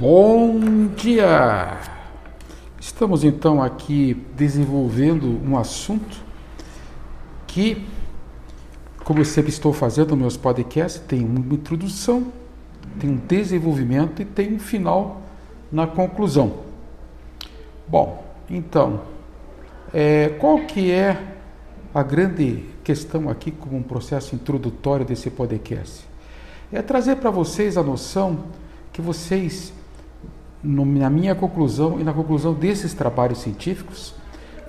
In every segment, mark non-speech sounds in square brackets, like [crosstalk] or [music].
Bom dia! Estamos então aqui desenvolvendo um assunto que, como eu sempre estou fazendo nos meus podcasts, tem uma introdução, tem um desenvolvimento e tem um final na conclusão. Bom, então, é, qual que é a grande questão aqui como um processo introdutório desse podcast? É trazer para vocês a noção que vocês no, na minha conclusão e na conclusão desses trabalhos científicos,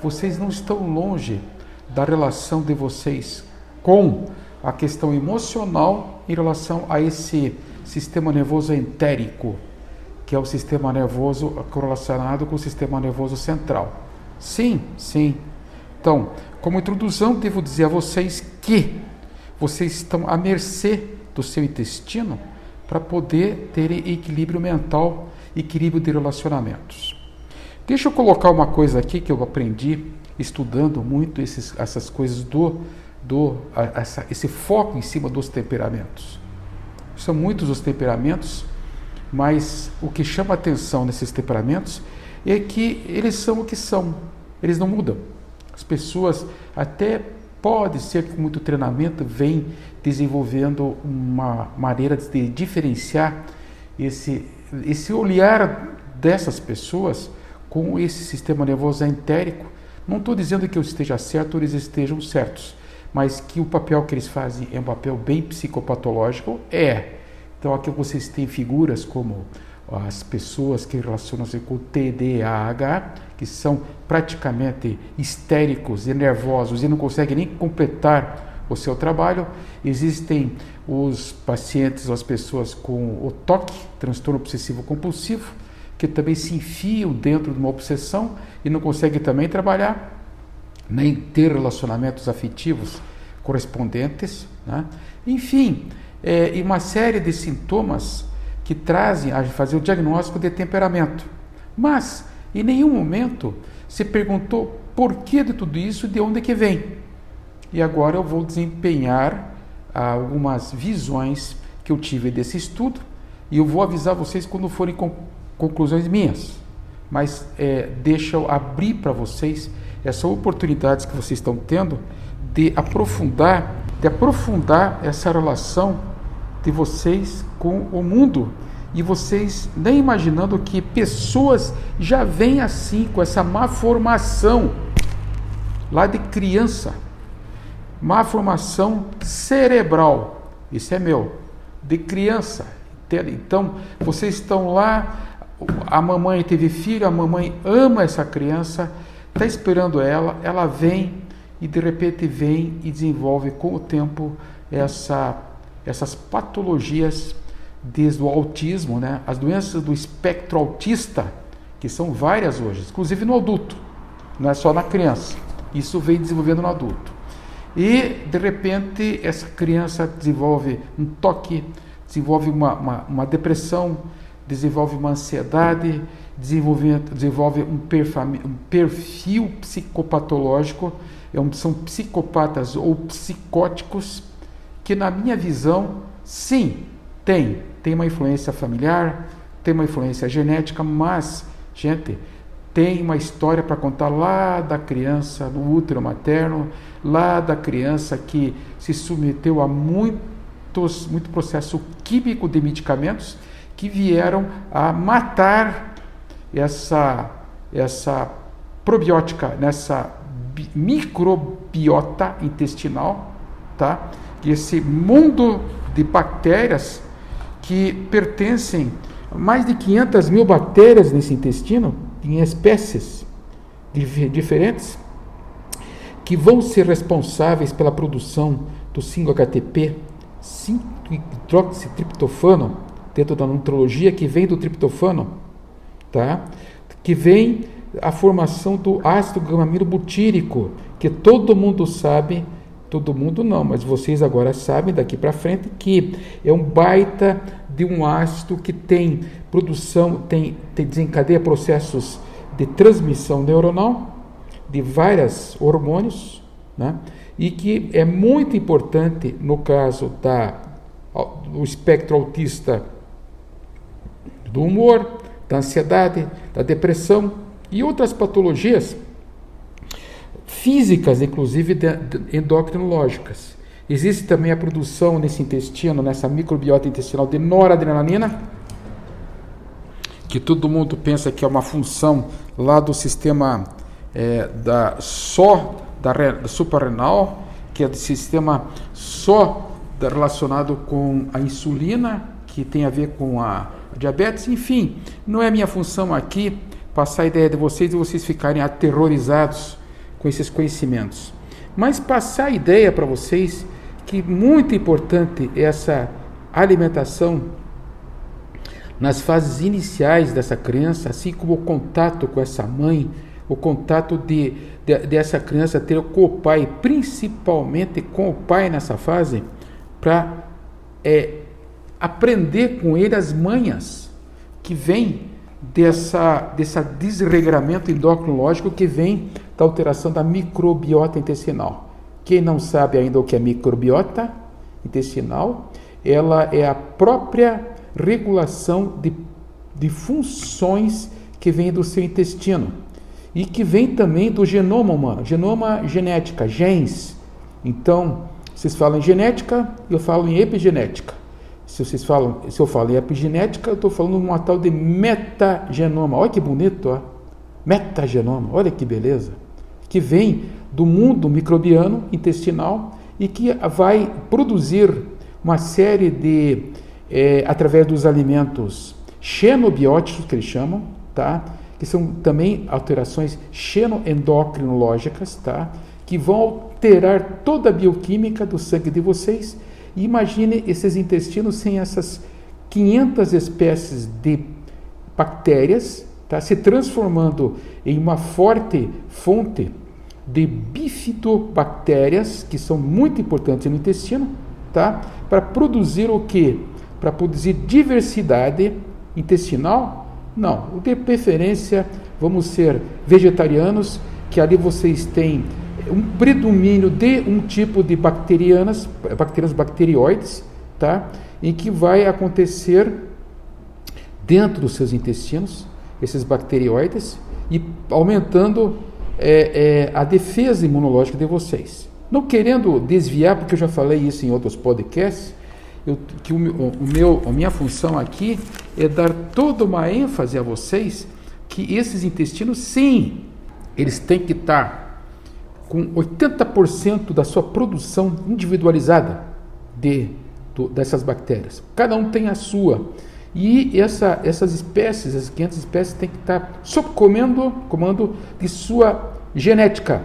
vocês não estão longe da relação de vocês com a questão emocional em relação a esse sistema nervoso entérico, que é o sistema nervoso correlacionado com o sistema nervoso central. Sim, sim. Então, como introdução, devo dizer a vocês que vocês estão à mercê do seu intestino para poder ter equilíbrio mental equilíbrio de relacionamentos. Deixa eu colocar uma coisa aqui que eu aprendi estudando muito esses, essas coisas do, do essa, esse foco em cima dos temperamentos. São muitos os temperamentos, mas o que chama atenção nesses temperamentos é que eles são o que são, eles não mudam. As pessoas até pode ser que com muito treinamento vem desenvolvendo uma maneira de diferenciar esse esse olhar dessas pessoas com esse sistema nervoso entérico, não estou dizendo que eu esteja certo ou eles estejam certos, mas que o papel que eles fazem é um papel bem psicopatológico, é. Então aqui vocês têm figuras como as pessoas que relacionam-se com o TDAH, que são praticamente histéricos e nervosos e não conseguem nem completar o seu trabalho. Existem os pacientes, as pessoas com o TOC, transtorno obsessivo compulsivo, que também se enfiam dentro de uma obsessão e não conseguem também trabalhar, nem ter relacionamentos afetivos correspondentes. Né? Enfim, é, e uma série de sintomas que trazem a fazer o diagnóstico de temperamento. Mas, em nenhum momento se perguntou por que de tudo isso e de onde é que vem. E agora eu vou desempenhar ah, algumas visões que eu tive desse estudo e eu vou avisar vocês quando forem conclusões minhas. Mas é, deixa eu abrir para vocês essas oportunidades que vocês estão tendo de aprofundar, de aprofundar essa relação de vocês com o mundo e vocês nem imaginando que pessoas já vêm assim com essa má formação lá de criança má formação cerebral. Isso é meu, de criança. Então, vocês estão lá, a mamãe teve filho, a mamãe ama essa criança, está esperando ela, ela vem e de repente vem e desenvolve com o tempo essa, essas patologias desde o autismo, né? as doenças do espectro autista, que são várias hoje, inclusive no adulto, não é só na criança. Isso vem desenvolvendo no adulto. E, de repente, essa criança desenvolve um toque, desenvolve uma, uma, uma depressão, desenvolve uma ansiedade, desenvolve, desenvolve um, um perfil psicopatológico, é são psicopatas ou psicóticos, que, na minha visão, sim, tem. Tem uma influência familiar, tem uma influência genética, mas, gente, tem uma história para contar lá da criança no útero materno, lá da criança que se submeteu a muitos, muito processo químico de medicamentos que vieram a matar essa, essa probiótica, nessa microbiota intestinal, tá? esse mundo de bactérias que pertencem a mais de 500 mil bactérias nesse intestino, em espécies diferentes que vão ser responsáveis pela produção do 5-HTP, 5-hidroxitriptofano, dentro da nutrologia, que vem do triptofano, tá? que vem a formação do ácido gamamino butírico, que todo mundo sabe, todo mundo não, mas vocês agora sabem daqui para frente que é um baita de um ácido que tem produção, tem, tem desencadeia processos de transmissão neuronal de vários hormônios, né? e que é muito importante no caso da, do espectro autista do humor, da ansiedade, da depressão e outras patologias físicas, inclusive endocrinológicas. Existe também a produção nesse intestino, nessa microbiota intestinal de noradrenalina, que todo mundo pensa que é uma função lá do sistema é, da só da, da suprarrenal, que é do sistema só relacionado com a insulina, que tem a ver com a diabetes, enfim, não é minha função aqui passar a ideia de vocês e vocês ficarem aterrorizados com esses conhecimentos. Mas passar a ideia para vocês que muito importante é essa alimentação nas fases iniciais dessa criança, assim como o contato com essa mãe, o contato de, de dessa criança ter com o pai, principalmente com o pai nessa fase, para é, aprender com ele as manhas que vêm dessa, dessa desregramento endocrinológico que vem da alteração da microbiota intestinal. Quem não sabe ainda o que é microbiota intestinal, ela é a própria regulação de, de funções que vem do seu intestino e que vem também do genoma humano, genoma genética, genes. Então, vocês falam em genética, eu falo em epigenética. Se vocês falam, se eu falo em epigenética, eu estou falando de uma tal de metagenoma. Olha que bonito, ó. Metagenoma, olha que beleza. Que vem do mundo microbiano intestinal e que vai produzir uma série de, é, através dos alimentos xenobióticos, que eles chamam, tá? Que são também alterações xenoendocrinológicas, tá? que vão alterar toda a bioquímica do sangue de vocês e imagine esses intestinos sem essas 500 espécies de bactérias, tá? se transformando em uma forte fonte de bifidobactérias, que são muito importantes no intestino, tá? para produzir o que? Para produzir diversidade intestinal? Não, de preferência vamos ser vegetarianos, que ali vocês têm um predomínio de um tipo de bacterianas, bacterias bacterióides, tá? em que vai acontecer dentro dos seus intestinos, esses bacterióides, e aumentando é, é, a defesa imunológica de vocês. Não querendo desviar, porque eu já falei isso em outros podcasts, eu, que o, o meu, a minha função aqui é dar toda uma ênfase a vocês que esses intestinos, sim, eles têm que estar com 80% da sua produção individualizada de, dessas bactérias. Cada um tem a sua. E essa, essas espécies, essas 500 espécies, têm que estar sob comando, comando de sua genética,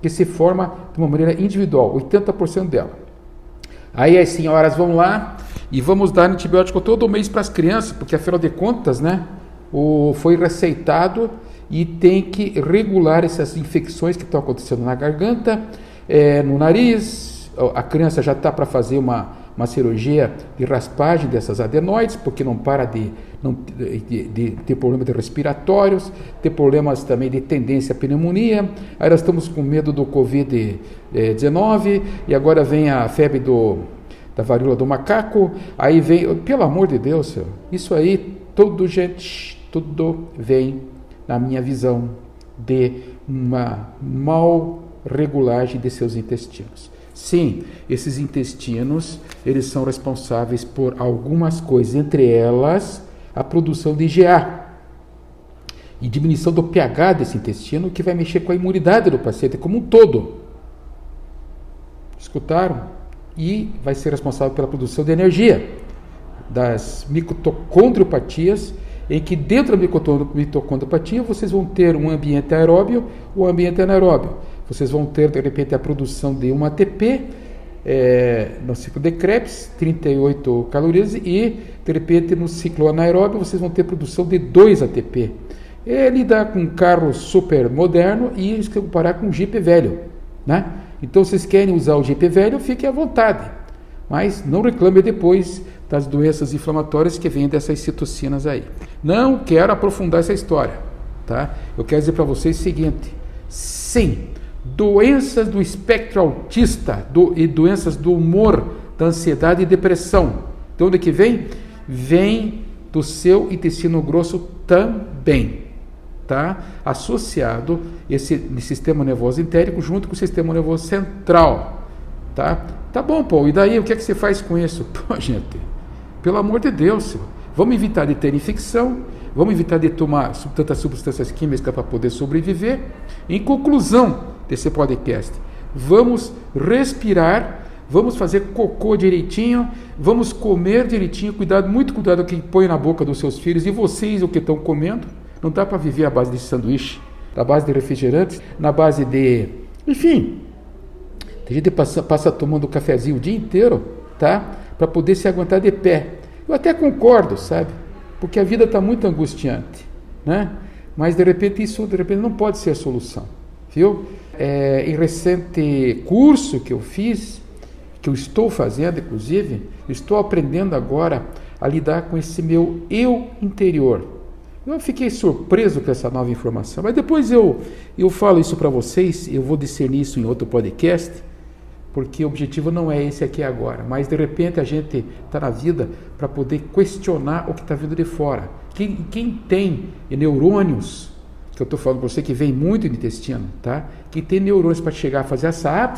que se forma de uma maneira individual, 80% dela. Aí as senhoras vão lá e vamos dar antibiótico todo mês para as crianças, porque afinal de contas, né, o, foi receitado e tem que regular essas infecções que estão acontecendo na garganta, é, no nariz. A criança já está para fazer uma, uma cirurgia de raspagem dessas adenoides, porque não para de, não, de, de ter problemas respiratórios, ter problemas também de tendência à pneumonia. Aí nós estamos com medo do Covid-19 e agora vem a febre do, da varíola do macaco. Aí vem, pelo amor de Deus, senhor, isso aí, tudo, gente, tudo vem na minha visão, de uma mal regulagem de seus intestinos. Sim, esses intestinos, eles são responsáveis por algumas coisas, entre elas a produção de IgA e diminuição do pH desse intestino, que vai mexer com a imunidade do paciente como um todo. Escutaram? E vai ser responsável pela produção de energia das mitocondriopatias em que dentro da mitocondropatia vocês vão ter um ambiente aeróbio ou um ambiente anaeróbio. Vocês vão ter, de repente, a produção de um ATP é, no ciclo de Krebs, 38 calorias, e, de repente, no ciclo anaeróbio vocês vão ter produção de 2 ATP. É lidar com um carro super moderno e se comparar com um Jeep velho. Né? Então, vocês querem usar o Jeep velho, fiquem à vontade. Mas não reclame depois das doenças inflamatórias que vêm dessas citocinas aí. Não quero aprofundar essa história, tá? Eu quero dizer para vocês o seguinte: sim, doenças do espectro autista do, e doenças do humor, da ansiedade e depressão. De onde que vem? Vem do seu intestino grosso também, tá? Associado esse sistema nervoso entérico junto com o sistema nervoso central, tá? Tá bom, Paulo, e daí o que é que você faz com isso? [laughs] Pô, gente, pelo amor de Deus, vamos evitar de ter infecção, vamos evitar de tomar tantas substâncias químicas para poder sobreviver. Em conclusão desse podcast, vamos respirar, vamos fazer cocô direitinho, vamos comer direitinho, cuidado, muito cuidado com o que põe na boca dos seus filhos e vocês o que estão comendo. Não dá para viver à base de sanduíche, na base de refrigerantes, na base de. Enfim. Tem gente que passa, passa tomando cafezinho o dia inteiro, tá? Para poder se aguentar de pé. Eu até concordo, sabe? Porque a vida está muito angustiante, né? Mas de repente isso de repente não pode ser a solução, viu? É, em recente curso que eu fiz, que eu estou fazendo, inclusive, estou aprendendo agora a lidar com esse meu eu interior. Eu fiquei surpreso com essa nova informação, mas depois eu, eu falo isso para vocês, eu vou discernir isso em outro podcast, porque o objetivo não é esse aqui agora, mas de repente a gente está na vida para poder questionar o que está vindo de fora. Quem, quem tem neurônios, que eu estou falando para você que vem muito do intestino, tá? Quem tem neurônios para chegar a fazer essa,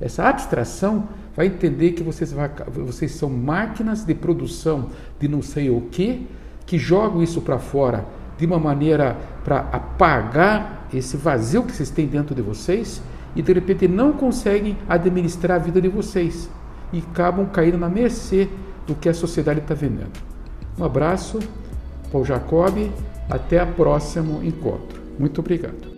essa abstração, vai entender que vocês, vocês são máquinas de produção de não sei o que, que jogam isso para fora de uma maneira para apagar esse vazio que vocês têm dentro de vocês e de repente não conseguem administrar a vida de vocês e acabam caindo na mercê do que a sociedade está vendendo. Um abraço, Paul Jacob, até o próximo encontro. Muito obrigado.